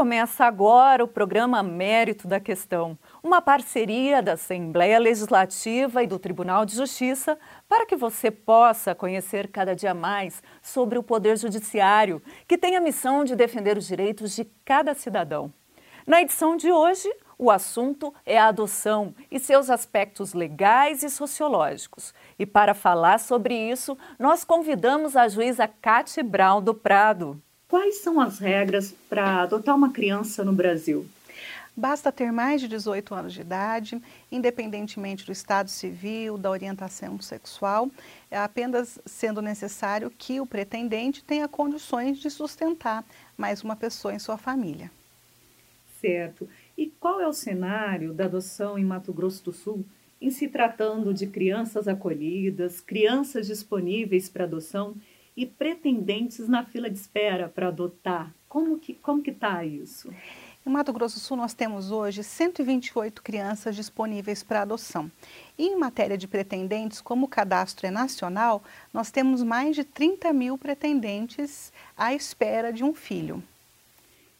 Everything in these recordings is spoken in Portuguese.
Começa agora o programa Mérito da Questão, uma parceria da Assembleia Legislativa e do Tribunal de Justiça para que você possa conhecer cada dia mais sobre o Poder Judiciário, que tem a missão de defender os direitos de cada cidadão. Na edição de hoje, o assunto é a adoção e seus aspectos legais e sociológicos. E para falar sobre isso, nós convidamos a juíza Cate Brown do Prado. Quais são as regras para adotar uma criança no Brasil? Basta ter mais de 18 anos de idade, independentemente do estado civil, da orientação sexual, é apenas sendo necessário que o pretendente tenha condições de sustentar mais uma pessoa em sua família. Certo. E qual é o cenário da adoção em Mato Grosso do Sul em se tratando de crianças acolhidas, crianças disponíveis para adoção e pretendentes na fila de espera para adotar. Como que como que está isso? Em Mato Grosso do Sul, nós temos hoje 128 crianças disponíveis para adoção. E em matéria de pretendentes, como o cadastro é nacional, nós temos mais de 30 mil pretendentes à espera de um filho.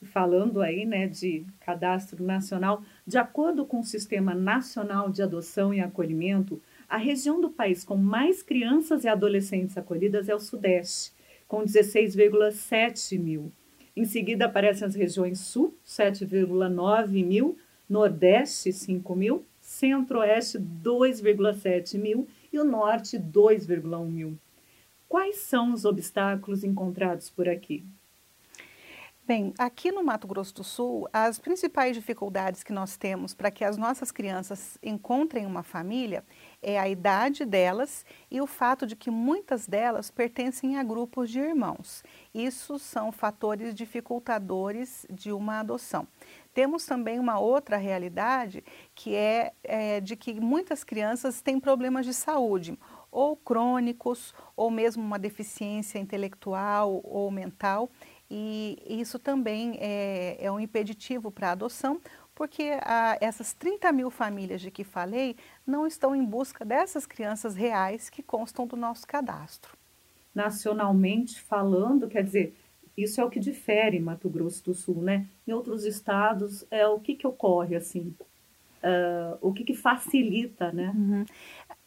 Falando aí né, de cadastro nacional, de acordo com o Sistema Nacional de Adoção e Acolhimento, a região do país com mais crianças e adolescentes acolhidas é o Sudeste, com 16,7 mil. Em seguida aparecem as regiões Sul, 7,9 mil, Nordeste, 5 mil, Centro-Oeste, 2,7 mil e o Norte, 2,1 mil. Quais são os obstáculos encontrados por aqui? Bem, aqui no Mato Grosso do Sul, as principais dificuldades que nós temos para que as nossas crianças encontrem uma família é a idade delas e o fato de que muitas delas pertencem a grupos de irmãos. Isso são fatores dificultadores de uma adoção. Temos também uma outra realidade que é, é de que muitas crianças têm problemas de saúde, ou crônicos, ou mesmo uma deficiência intelectual ou mental, e isso também é, é um impeditivo para a adoção, porque a, essas 30 mil famílias de que falei não estão em busca dessas crianças reais que constam do nosso cadastro. Nacionalmente falando, quer dizer, isso é o que difere Mato Grosso do Sul, né? Em outros estados, é o que, que ocorre, assim, uh, o que, que facilita, né? Uhum.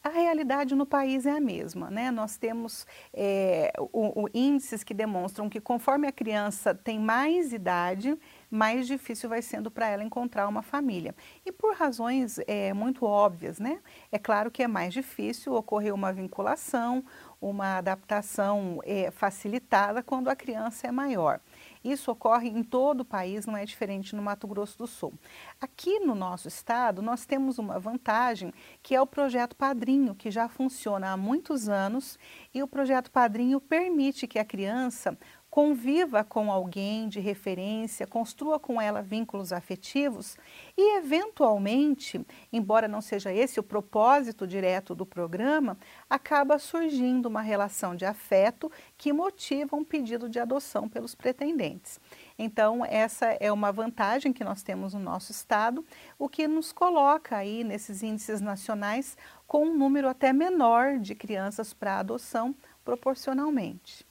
A realidade no país é a mesma, né? Nós temos é, o, o índices que demonstram que conforme a criança tem mais idade, mais difícil vai sendo para ela encontrar uma família. E por razões é, muito óbvias, né? É claro que é mais difícil ocorrer uma vinculação, uma adaptação é, facilitada quando a criança é maior. Isso ocorre em todo o país, não é diferente no Mato Grosso do Sul. Aqui no nosso estado, nós temos uma vantagem que é o projeto Padrinho, que já funciona há muitos anos e o projeto Padrinho permite que a criança conviva com alguém de referência, construa com ela vínculos afetivos e, eventualmente, embora não seja esse o propósito direto do programa, acaba surgindo uma relação de afeto que motiva um pedido de adoção pelos pretendentes. Então, essa é uma vantagem que nós temos no nosso estado, o que nos coloca aí nesses índices nacionais com um número até menor de crianças para adoção proporcionalmente.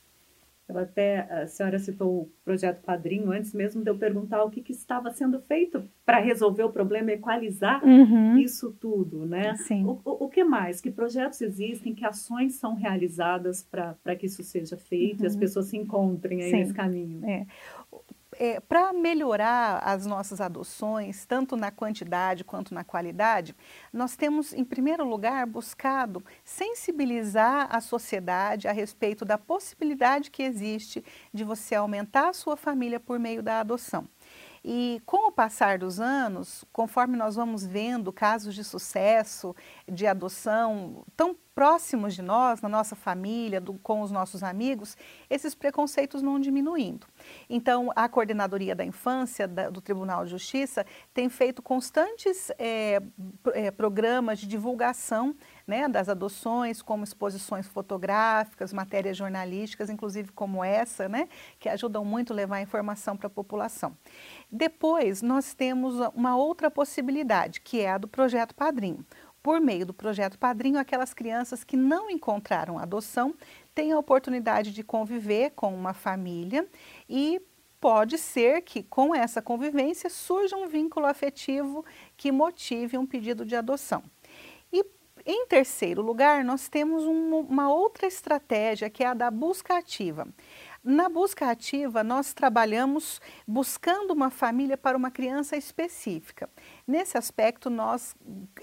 Eu até, a senhora citou o projeto Padrinho antes mesmo de eu perguntar o que, que estava sendo feito para resolver o problema, equalizar uhum. isso tudo, né? Sim. O, o, o, que mais? Que projetos existem, que ações são realizadas para que isso seja feito uhum. e as uhum. pessoas se encontrem aí Sim. nesse caminho? É é, para melhorar as nossas adoções, tanto na quantidade quanto na qualidade, nós temos, em primeiro lugar, buscado sensibilizar a sociedade a respeito da possibilidade que existe de você aumentar a sua família por meio da adoção. E com o passar dos anos, conforme nós vamos vendo casos de sucesso, de adoção tão próximos de nós, na nossa família, do, com os nossos amigos, esses preconceitos não diminuindo. Então, a Coordenadoria da Infância da, do Tribunal de Justiça tem feito constantes é, é, programas de divulgação né, das adoções, como exposições fotográficas, matérias jornalísticas, inclusive como essa, né, que ajudam muito a levar informação para a população. Depois, nós temos uma outra possibilidade, que é a do Projeto Padrinho. Por meio do Projeto Padrinho, aquelas crianças que não encontraram adoção têm a oportunidade de conviver com uma família e pode ser que com essa convivência surja um vínculo afetivo que motive um pedido de adoção. E em terceiro lugar, nós temos um, uma outra estratégia que é a da busca ativa. Na busca ativa, nós trabalhamos buscando uma família para uma criança específica. Nesse aspecto, nós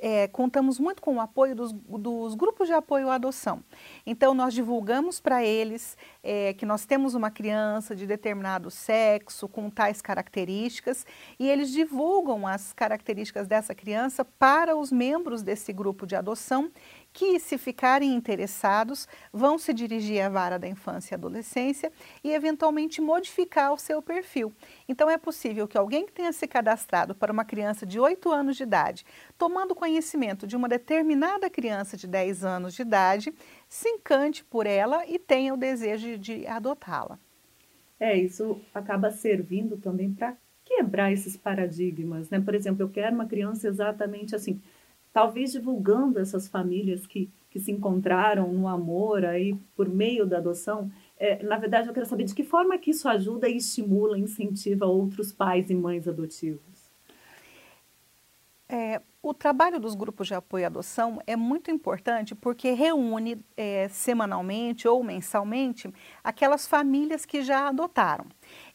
é, contamos muito com o apoio dos, dos, grupos de apoio à adoção. Então, nós divulgamos para eles é, que nós temos uma criança de determinado sexo, com tais características, e eles divulgam as características dessa criança para os membros desse grupo de adoção que, se ficarem interessados, vão se dirigir à vara da infância e adolescência e, eventualmente, modificar o seu perfil. Então, é possível que alguém que tenha se cadastrado para uma criança de 8 anos de idade, tomando conhecimento de uma determinada criança de 10 anos de idade, se encante por ela e tenha o desejo de adotá-la. É, isso acaba servindo também para quebrar esses paradigmas, né? Por exemplo, eu quero uma criança exatamente assim talvez divulgando essas famílias que, que se encontraram no amor aí por meio da adoção. É, na verdade, eu quero saber de que forma que isso ajuda e estimula, incentiva outros pais e mães adotivos. É, o trabalho dos grupos de apoio à adoção é muito importante porque reúne é, semanalmente ou mensalmente aquelas famílias que já adotaram.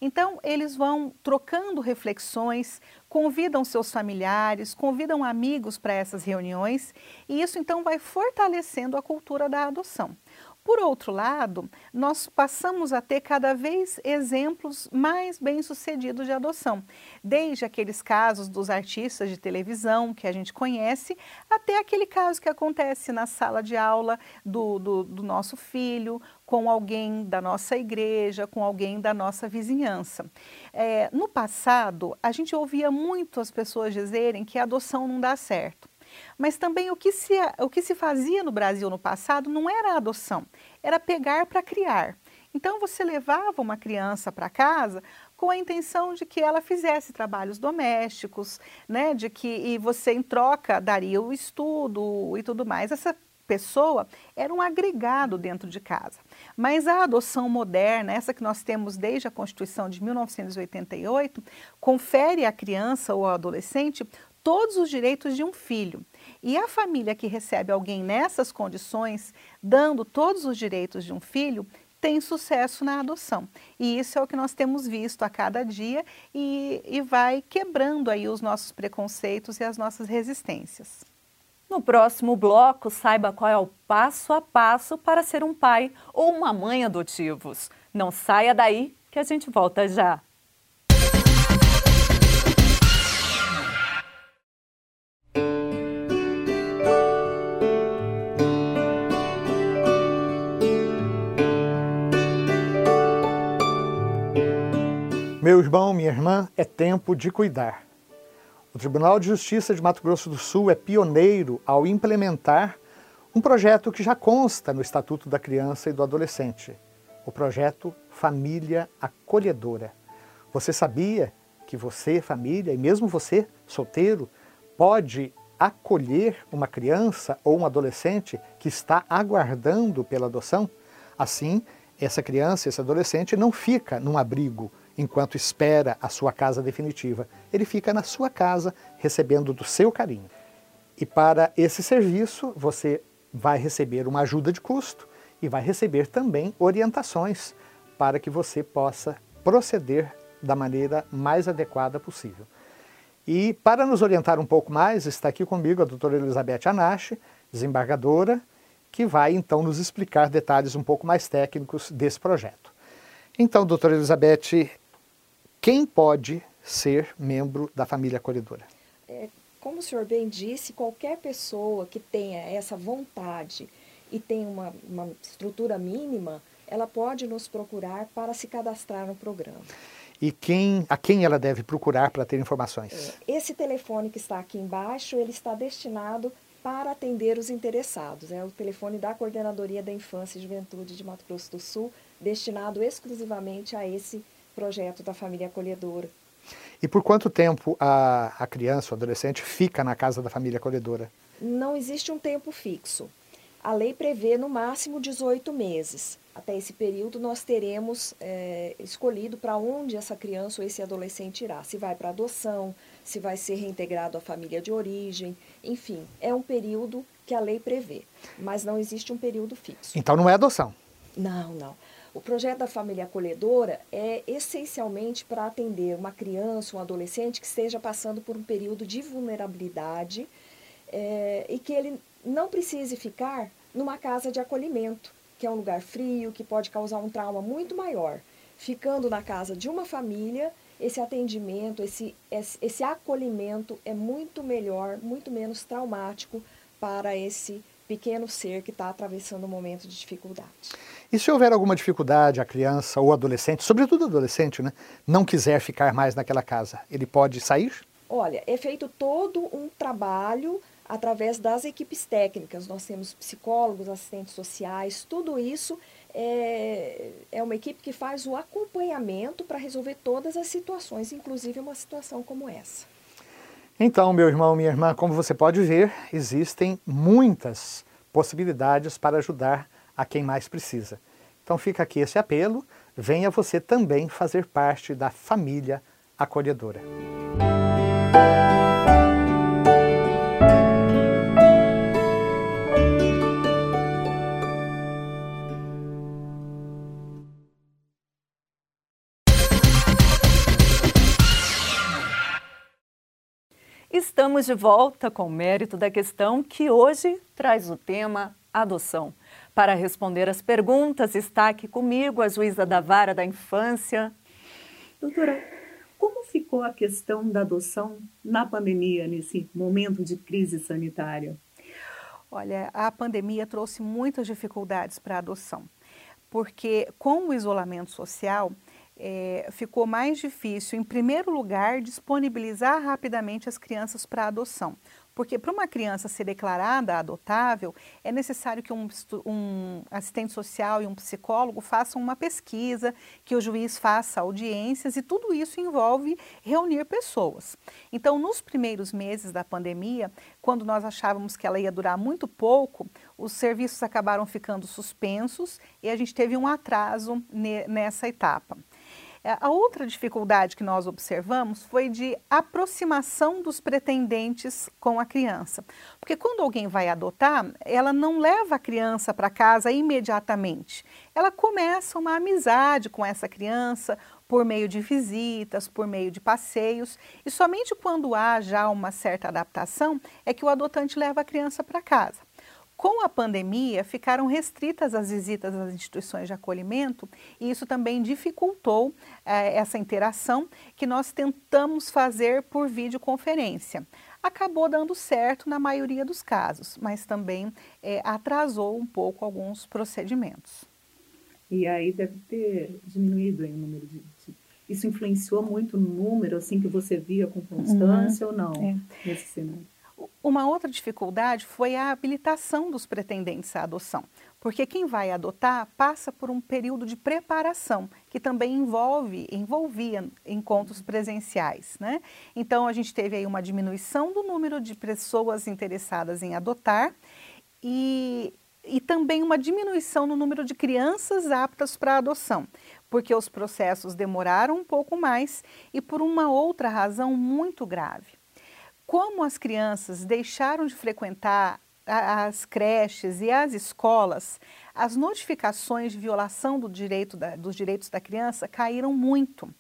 Então, eles vão trocando reflexões, convidam seus familiares, convidam amigos para essas reuniões e isso então vai fortalecendo a cultura da adoção. Por outro lado, nós passamos a ter cada vez exemplos mais bem-sucedidos de adoção, desde aqueles casos dos artistas de televisão que a gente conhece, até aquele caso que acontece na sala de aula do, do, do nosso filho, com alguém da nossa igreja, com alguém da nossa vizinhança. É, no passado, a gente ouvia muito as pessoas dizerem que a adoção não dá certo. Mas também o que, se, o que se fazia no Brasil no passado não era a adoção, era pegar para criar. Então você levava uma criança para casa com a intenção de que ela fizesse trabalhos domésticos, né, de que e você em troca daria o estudo e tudo mais. Essa pessoa era um agregado dentro de casa. Mas a adoção moderna, essa que nós temos desde a Constituição de 1988, confere à criança ou ao adolescente todos os direitos de um filho. E a família que recebe alguém nessas condições, dando todos os direitos de um filho, tem sucesso na adoção. E isso é o que nós temos visto a cada dia e, e vai quebrando aí os nossos preconceitos e as nossas resistências. No próximo bloco, saiba qual é o passo a passo para ser um pai ou uma mãe adotivos. Não saia daí que a gente volta já. Meu irmão, minha irmã, é tempo de cuidar. O Tribunal de Justiça de Mato Grosso do Sul é pioneiro ao implementar um projeto que já consta no Estatuto da Criança e do Adolescente, o projeto Família Acolhedora. Você sabia que você, família, e mesmo você, solteiro, pode acolher uma criança ou um adolescente que está aguardando pela adoção? Assim, essa criança, esse adolescente não fica num abrigo, enquanto espera a sua casa definitiva. Ele fica na sua casa recebendo do seu carinho. E para esse serviço, você vai receber uma ajuda de custo e vai receber também orientações para que você possa proceder da maneira mais adequada possível. E para nos orientar um pouco mais, está aqui comigo a doutora Elizabeth Anache, desembargadora, que vai então nos explicar detalhes um pouco mais técnicos desse projeto. Então, doutora Elizabeth, quem pode ser membro da família acolhedora? É, como o senhor bem disse, qualquer pessoa que tenha essa vontade e tem uma, uma estrutura mínima, ela pode nos procurar para se cadastrar no programa. E quem, a quem ela deve procurar para ter informações? É, esse telefone que está aqui embaixo, ele está destinado para atender os interessados. É o telefone da Coordenadoria da Infância e Juventude de Mato Grosso do Sul, destinado exclusivamente a esse projeto da família acolhedora. E por quanto tempo a, a criança ou adolescente fica na casa da família acolhedora? Não existe um tempo fixo. A lei prevê no máximo 18 meses. até esse período, nós teremos é, escolhido para onde essa criança ou esse adolescente irá. Se vai para adoção, se vai ser reintegrado à família de origem, enfim, é um período que a lei prevê, mas não existe um período fixo. Então não é adoção? Não, não. O projeto da família acolhedora é essencialmente para atender uma criança, um adolescente que esteja passando por um período de vulnerabilidade é, e que ele não precise ficar numa casa de acolhimento que é um lugar frio, que pode causar um trauma muito maior. Ficando na casa de uma família, esse atendimento, esse, esse, acolhimento é muito melhor, muito menos traumático para esse pequeno ser que está atravessando um momento de dificuldade. E se houver alguma dificuldade, a criança ou adolescente, sobretudo adolescente, né, não quiser ficar mais naquela casa, ele pode sair? Olha, é feito todo um trabalho através das equipes técnicas. Nós temos psicólogos, assistentes sociais, tudo isso é, é uma equipe que faz o acompanhamento para resolver todas as situações, inclusive uma situação como essa. Então, meu irmão, minha irmã, como você pode ver, existem muitas possibilidades para ajudar a quem mais precisa. Então fica aqui esse apelo, venha você também fazer parte da família acolhedora. Estamos de volta com o mérito da questão que hoje traz o tema adoção. Para responder as perguntas, está aqui comigo a juíza da vara da infância. Doutora, como ficou a questão da adoção na pandemia, nesse momento de crise sanitária? Olha, a pandemia trouxe muitas dificuldades para a adoção, porque com o isolamento social, é, ficou mais difícil, em primeiro lugar, disponibilizar rapidamente as crianças para adoção. Porque para uma criança ser declarada adotável, é necessário que um, um, assistente social e um psicólogo façam uma pesquisa, que o juiz faça audiências e tudo isso envolve reunir pessoas. Então, nos primeiros meses da pandemia, quando nós achávamos que ela ia durar muito pouco, os serviços acabaram ficando suspensos e a gente teve um atraso nessa etapa. É, a outra dificuldade que nós observamos foi de aproximação dos pretendentes com a criança. Porque quando alguém vai adotar, ela não leva a criança para casa imediatamente. Ela começa uma amizade com essa criança por meio de visitas, por meio de passeios, e somente quando há já uma certa adaptação é que o adotante leva a criança para casa. Com a pandemia, ficaram restritas as visitas às instituições de acolhimento e isso também dificultou eh, essa interação que nós tentamos fazer por videoconferência. Acabou dando certo na maioria dos casos, mas também eh, atrasou um pouco alguns procedimentos. E aí deve ter diminuído o número de, Isso influenciou muito no número, assim, que você via com constância uhum. ou não, é. nesse cenário? Uma outra dificuldade foi a habilitação dos pretendentes à adoção, porque quem vai adotar passa por um período de preparação, que também envolve, envolvia encontros presenciais. Né? Então, a gente teve aí uma diminuição do número de pessoas interessadas em adotar e, e também uma diminuição no número de crianças aptas para adoção, porque os processos demoraram um pouco mais e por uma outra razão muito grave como as crianças deixaram de frequentar as creches e as escolas, as notificações de violação do direito da, dos direitos da criança caíram muito.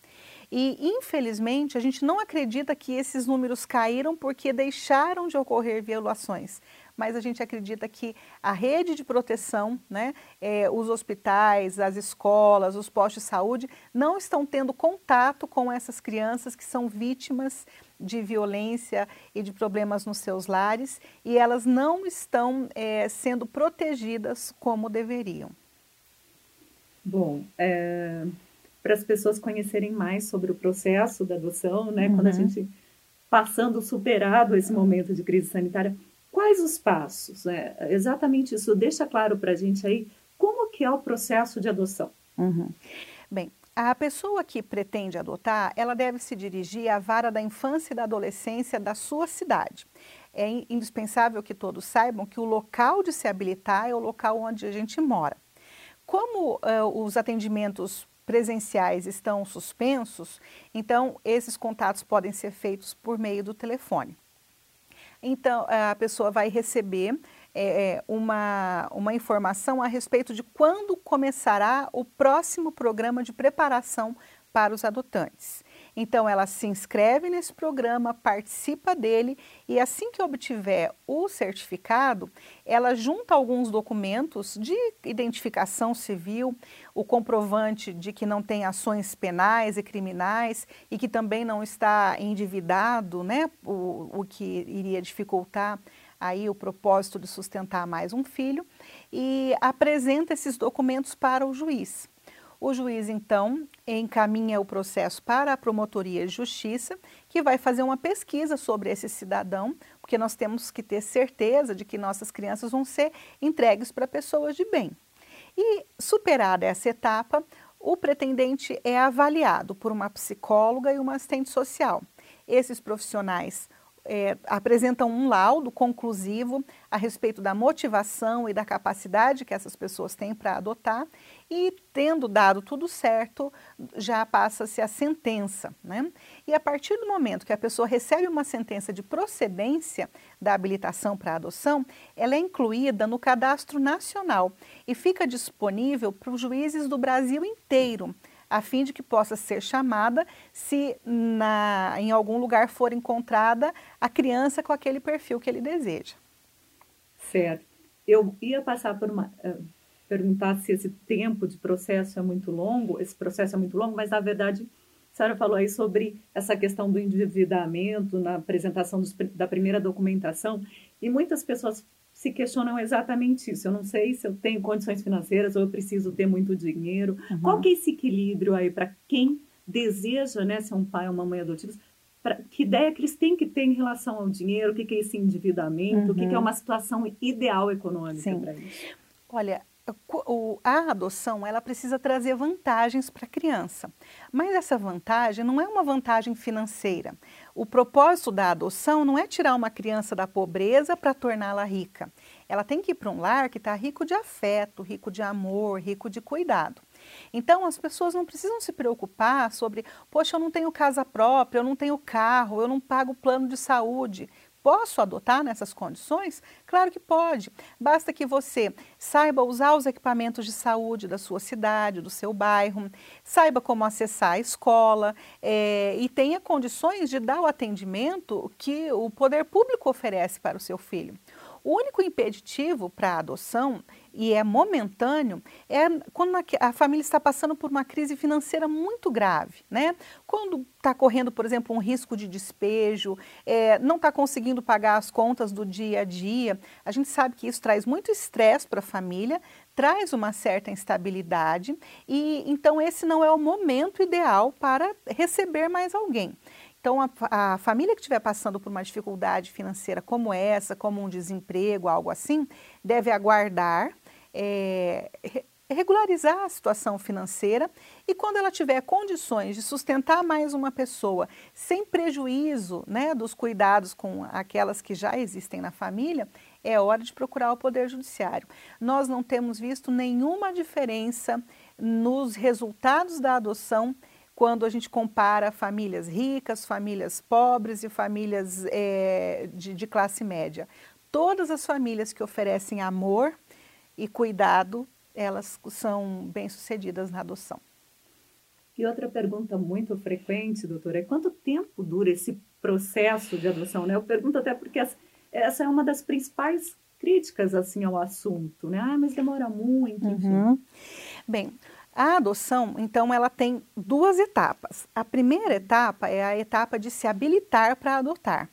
E, infelizmente, a gente não acredita que esses números caíram porque deixaram de ocorrer violações mas a gente acredita que a rede de proteção, né, é, os hospitais, as escolas, os postos de saúde, não estão tendo contato com essas crianças que são vítimas de violência e de problemas nos seus lares e elas não estão é, sendo protegidas como deveriam. Bom, é, para as pessoas conhecerem mais sobre o processo da adoção, né, uhum. quando a uhum. gente passando superado esse momento de crise sanitária, Quais os passos? É, exatamente isso. Deixa claro para a gente aí como que é o processo de adoção. Uhum. Bem, a pessoa que pretende adotar, ela deve se dirigir à vara da infância e da adolescência da sua cidade. É indispensável que todos saibam que o local de se habilitar é o local onde a gente mora. Como uh, os atendimentos presenciais estão suspensos, então esses contatos podem ser feitos por meio do telefone. Então, a pessoa vai receber é, uma, uma informação a respeito de quando começará o próximo programa de preparação para os adotantes. Então, ela se inscreve nesse programa, participa dele e assim que obtiver o certificado, ela junta alguns documentos de identificação civil, o comprovante de que não tem ações penais e criminais e que também não está endividado, né, o, o que iria dificultar aí o propósito de sustentar mais um filho e apresenta esses documentos para o juiz. O juiz, então, encaminha o processo para a Promotoria de Justiça, que vai fazer uma pesquisa sobre esse cidadão, porque nós temos que ter certeza de que nossas crianças vão ser entregues para pessoas de bem. E, superada essa etapa, o pretendente é avaliado por uma psicóloga e uma assistente social. Esses profissionais é, apresentam um laudo conclusivo a respeito da motivação e da capacidade que essas pessoas têm para adotar e, tendo dado tudo certo, já passa-se a sentença. Né? E a partir do momento que a pessoa recebe uma sentença de procedência da habilitação para adoção, ela é incluída no cadastro nacional e fica disponível para os juízes do Brasil inteiro a fim de que possa ser chamada se na, em algum lugar for encontrada a criança com aquele perfil que ele deseja. Certo. Eu ia passar por uma. Uh, perguntar se esse tempo de processo é muito longo, esse processo é muito longo, mas na verdade a senhora falou aí sobre essa questão do endividamento na apresentação dos, da primeira documentação e muitas pessoas se questionam exatamente isso. Eu não sei se eu tenho condições financeiras ou eu preciso ter muito dinheiro. Uhum. Qual que é esse equilíbrio aí para quem deseja né, ser um pai ou uma mãe adotivos? Pra, que ideia que eles têm que ter em relação ao dinheiro? O que, que é esse endividamento? Uhum. O que, que é uhum. uma situação ideal econômica para isso? Olha, a adoção ela precisa trazer vantagens para a criança, mas essa vantagem não é uma vantagem financeira. O propósito da adoção não é tirar uma criança da pobreza para torná-la rica. Ela tem que ir para um lar que está rico de afeto, rico de amor, rico de cuidado. Então, as pessoas não precisam se preocupar sobre, poxa, eu não tenho casa própria, eu não tenho carro, eu não pago plano de saúde. Posso adotar nessas condições? Claro que pode. Basta que você saiba usar os equipamentos de saúde da sua cidade, do seu bairro, saiba como acessar a escola é, e tenha condições de dar o atendimento que o poder público oferece para o seu filho. O único impeditivo para a adoção e é momentâneo, é quando a, família está passando por uma crise financeira muito grave, né? Quando está correndo, por exemplo, um risco de despejo, é, não está conseguindo pagar as contas do dia a dia, a gente sabe que isso traz muito estresse para a família, traz uma certa instabilidade e então esse não é o momento ideal para receber mais alguém. Então, a, a, família que estiver passando por uma dificuldade financeira como essa, como um desemprego, algo assim, deve aguardar é, regularizar a situação financeira e quando ela tiver condições de sustentar mais uma pessoa sem prejuízo né, dos cuidados com aquelas que já existem na família, é hora de procurar o Poder Judiciário. Nós não temos visto nenhuma diferença nos resultados da adoção quando a gente compara famílias ricas, famílias pobres e famílias é, de, de classe média. Todas as famílias que oferecem amor, e cuidado, elas são bem-sucedidas na adoção. E outra pergunta muito frequente, doutora, é quanto tempo dura esse processo de adoção? Né? Eu pergunto até porque essa é uma das principais críticas assim ao assunto, né? Ah, mas demora muito, enfim. Uhum. Bem, a adoção, então, ela tem duas etapas. A primeira etapa é a etapa de se habilitar para adotar.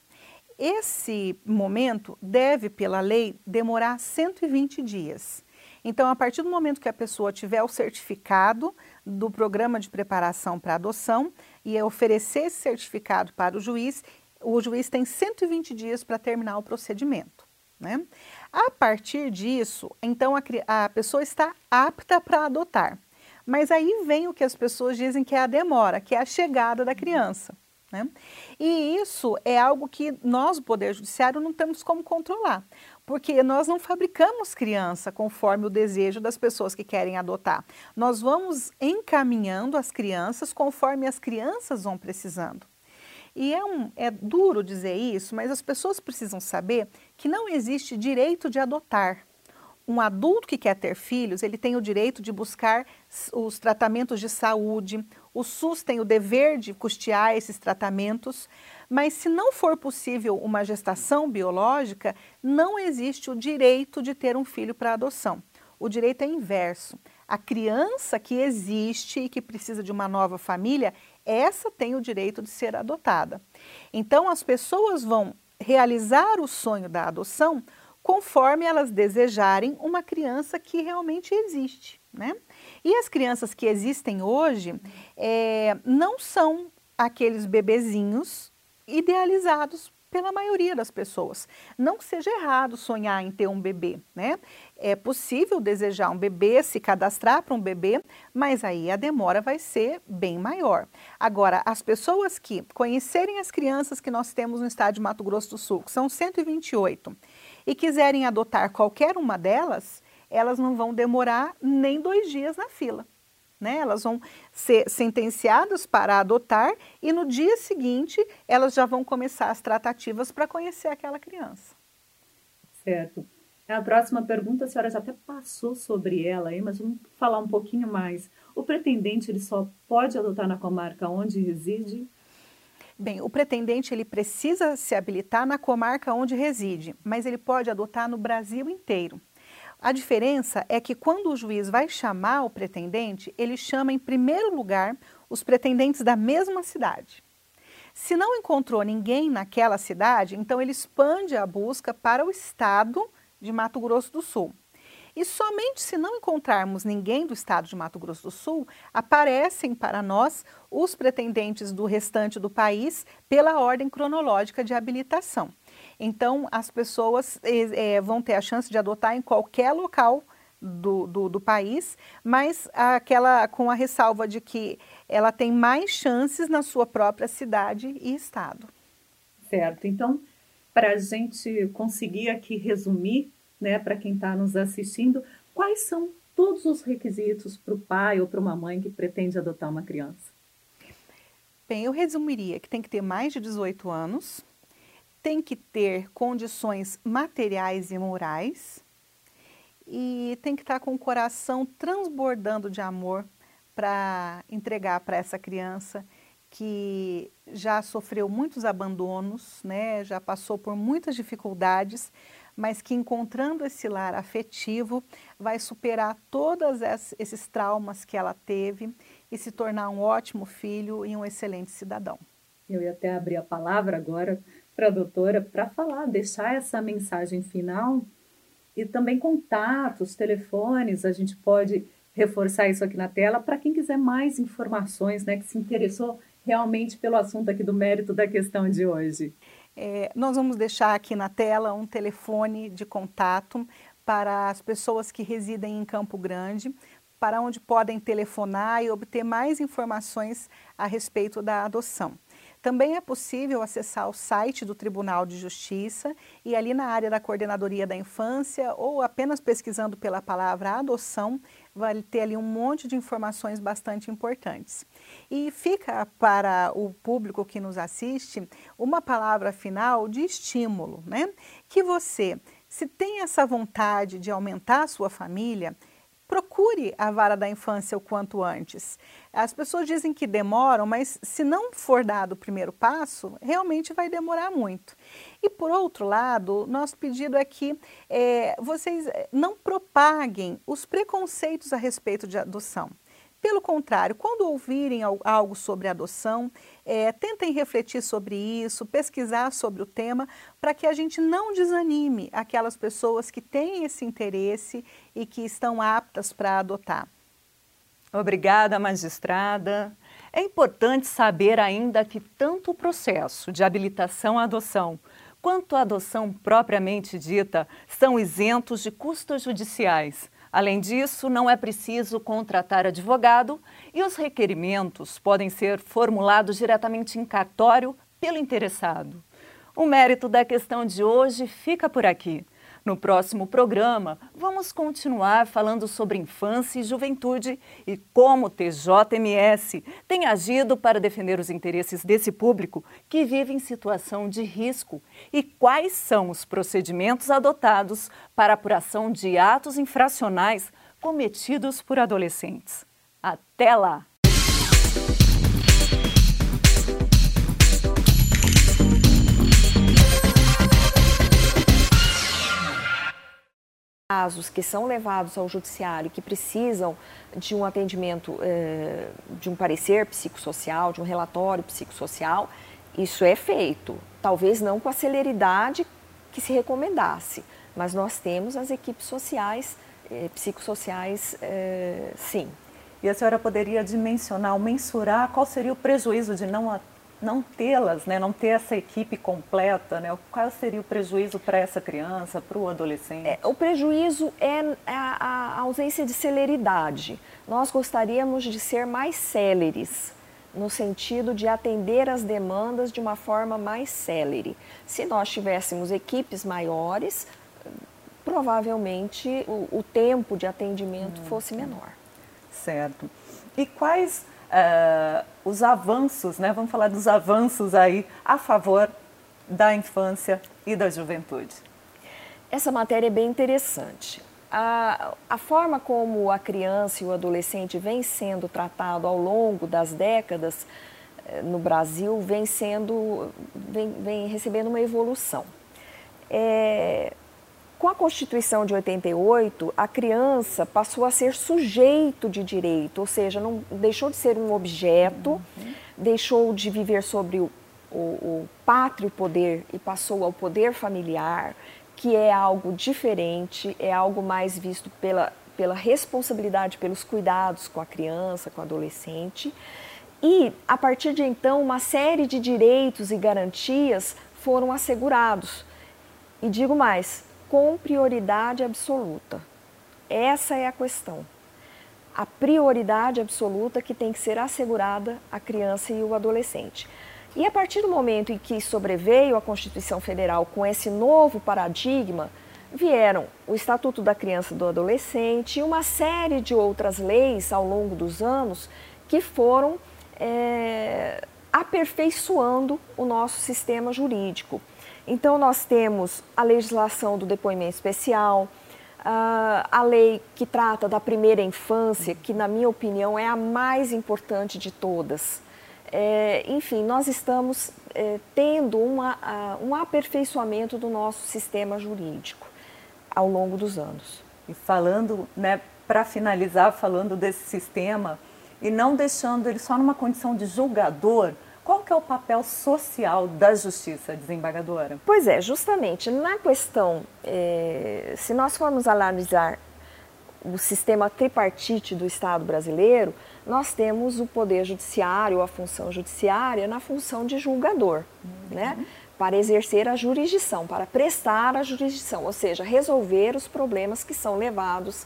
Esse momento deve, pela lei, demorar 120 dias. Então, a partir do momento que a pessoa tiver o certificado do programa de preparação para adoção e oferecer esse certificado para o juiz, o juiz tem 120 dias para terminar o procedimento. Né? A partir disso, então a, a pessoa está apta para adotar. Mas aí vem o que as pessoas dizem que é a demora, que é a chegada da criança. Né? E isso é algo que nós, o Poder Judiciário, não temos como controlar. porque nós não fabricamos criança conforme o desejo das pessoas que querem adotar. Nós vamos encaminhando as crianças conforme as crianças vão precisando. E é, um, é duro dizer isso, mas as pessoas precisam saber que não existe direito de adotar. Um adulto que quer ter filhos, ele tem o direito de buscar os tratamentos de saúde, o SUS tem o dever de custear esses tratamentos, mas se não for possível uma gestação biológica, não existe o direito de ter um filho para adoção. O direito é inverso. A criança que existe e que precisa de uma nova família, essa tem o direito de ser adotada. Então, as pessoas vão realizar o sonho da adoção conforme elas desejarem uma criança que realmente existe. Né? E as crianças que existem hoje é, não são aqueles bebezinhos idealizados pela maioria das pessoas. Não seja errado sonhar em ter um bebê, né? É possível desejar um bebê, se cadastrar para um bebê, mas aí a demora vai ser bem maior. Agora, as pessoas que conhecerem as crianças que nós temos no estado de Mato Grosso do Sul, que são 128, e quiserem adotar qualquer uma delas, elas não vão demorar nem dois dias na fila. Né? Elas vão ser sentenciadas para adotar e no dia seguinte elas já vão começar as tratativas para conhecer aquela criança. Certo. A próxima pergunta, a senhora já até passou sobre ela aí, mas vamos falar um pouquinho mais. O pretendente ele só pode adotar na comarca onde reside? Bem, o pretendente ele precisa se habilitar na comarca onde reside, mas ele pode adotar no Brasil inteiro. A diferença é que quando o juiz vai chamar o pretendente, ele chama em primeiro lugar os pretendentes da mesma cidade. Se não encontrou ninguém naquela cidade, então ele expande a busca para o estado de Mato Grosso do Sul. E somente se não encontrarmos ninguém do estado de Mato Grosso do Sul, aparecem para nós os pretendentes do restante do país pela ordem cronológica de habilitação. Então, as pessoas é, vão ter a chance de adotar em qualquer local do, do, do, país, mas aquela com a ressalva de que ela tem mais chances na sua própria cidade e estado. Certo. Então, para a gente conseguir aqui resumir, né, para quem está nos assistindo, quais são todos os requisitos para o pai ou para uma mãe que pretende adotar uma criança? Bem, eu resumiria que tem que ter mais de 18 anos, tem que ter condições materiais e morais e tem que estar com o coração transbordando de amor para entregar para essa criança que já sofreu muitos abandonos, né, já passou por muitas dificuldades, mas que encontrando esse lar afetivo vai superar todos esses traumas que ela teve e se tornar um ótimo filho e um excelente cidadão. Eu ia até abrir a palavra agora para a doutora para falar, deixar essa mensagem final e também contatos, telefones, a gente pode reforçar isso aqui na tela para quem quiser mais informações, né, que se interessou realmente pelo assunto aqui do mérito da questão de hoje. É, nós vamos deixar aqui na tela um telefone de contato para as pessoas que residem em Campo Grande, para onde podem telefonar e obter mais informações a respeito da adoção. Também é possível acessar o site do Tribunal de Justiça e ali na área da Coordenadoria da Infância ou apenas pesquisando pela palavra adoção, vai ter ali um monte de informações bastante importantes. E fica para o público que nos assiste uma palavra final de estímulo, né? Que você, se tem essa vontade de aumentar a sua família, procure a vara da infância o quanto antes. As pessoas dizem que demoram, mas se não for dado o primeiro passo, realmente vai demorar muito. E por outro lado, nosso pedido é que é, vocês não propaguem os preconceitos a respeito de adoção. Pelo contrário, quando ouvirem algo sobre adoção, é, tentem refletir sobre isso, pesquisar sobre o tema, para que a gente não desanime aquelas pessoas que têm esse interesse e que estão aptas para adotar. Obrigada, magistrada. É importante saber ainda que tanto o processo de habilitação à adoção quanto a adoção propriamente dita são isentos de custos judiciais Além disso, não é preciso contratar advogado e os requerimentos podem ser formulados diretamente em cartório pelo interessado. O mérito da questão de hoje fica por aqui. No próximo programa, vamos continuar falando sobre infância e juventude e como o TJMS tem agido para defender os interesses desse público que vive em situação de risco e quais são os procedimentos adotados para apuração de atos infracionais cometidos por adolescentes. Até lá! Casos que são levados ao judiciário que precisam de um atendimento, eh, de um parecer psicossocial, de um relatório psicossocial, isso é feito. Talvez não com a celeridade que se recomendasse, mas nós temos as equipes sociais, eh, psicossociais, eh, sim. E a senhora poderia dimensionar, mensurar qual seria o prejuízo de não não tê-las, né, não ter essa equipe completa, né, qual seria o prejuízo para essa criança, para o adolescente? É, o prejuízo é a, a, ausência de celeridade. Nós gostaríamos de ser mais céleres, no sentido de atender as demandas de uma forma mais célere. Se nós tivéssemos equipes maiores, provavelmente o, o tempo de atendimento hum, fosse menor. Certo. E quais uh, os avanços, né? Vamos falar dos avanços aí a favor da infância e da juventude. Essa matéria é bem interessante. A, a forma como a criança e o adolescente vem sendo tratado ao longo das décadas eh, no Brasil vem sendo, vem, vem recebendo uma evolução. É, com a Constituição de 88, a criança passou a ser sujeito de direito, ou seja, não deixou de ser um objeto, uhum. deixou de viver sobre o, o, o pátrio poder e passou ao poder familiar, que é algo diferente, é algo mais visto pela, pela responsabilidade, pelos cuidados com a criança, com o adolescente. E, a partir de então, uma série de direitos e garantias foram assegurados. E digo mais, com prioridade absoluta. Essa é a questão. A prioridade absoluta que tem que ser assegurada à criança e o adolescente. E a partir do momento em que sobreveio a Constituição Federal com esse novo paradigma, vieram o Estatuto da Criança e do Adolescente e uma série de outras leis ao longo dos anos que foram é, aperfeiçoando o nosso sistema jurídico. Então, nós temos a legislação do depoimento especial, a lei que trata da primeira infância, que, na minha opinião, é a mais importante de todas. É, enfim, nós estamos é, tendo uma, um aperfeiçoamento do nosso sistema jurídico ao longo dos anos. E falando, né, para finalizar, falando desse sistema e não deixando ele só numa condição de julgador, qual que é o papel social da justiça, desembargadora? Pois é, justamente na questão, é, se nós formos analisar o sistema tripartite do Estado brasileiro, nós temos o poder judiciário, a função judiciária, na função de julgador, uhum. né? para exercer a jurisdição, para prestar a jurisdição, ou seja, resolver os problemas que são levados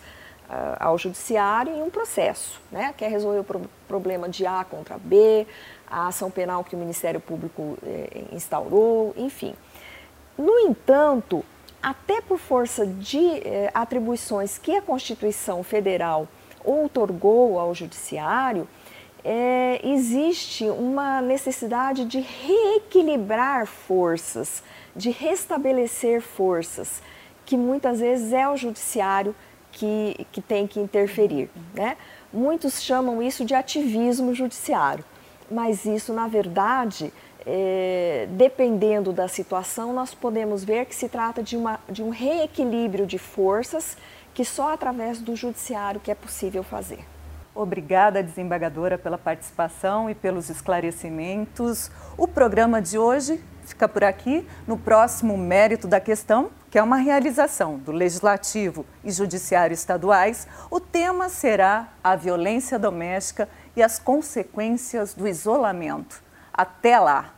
uh, ao judiciário em um processo, né? quer resolver o pro problema de A contra B, a ação penal que o Ministério Público eh, instaurou, enfim. No entanto, até por força de eh, atribuições que a Constituição Federal outorgou ao Judiciário, eh, existe uma necessidade de reequilibrar forças, de restabelecer forças, que muitas vezes é o Judiciário que, que tem que interferir. Né? Muitos chamam isso de ativismo judiciário mas isso, na verdade, é, dependendo da situação, nós podemos ver que se trata de, uma, de um reequilíbrio de forças que só através do judiciário que é possível fazer. Obrigada, desembargadora, pela participação e pelos esclarecimentos. O programa de hoje fica por aqui. No próximo Mérito da Questão, que é uma realização do Legislativo e Judiciário estaduais, o tema será a violência doméstica e as consequências do isolamento. Até lá!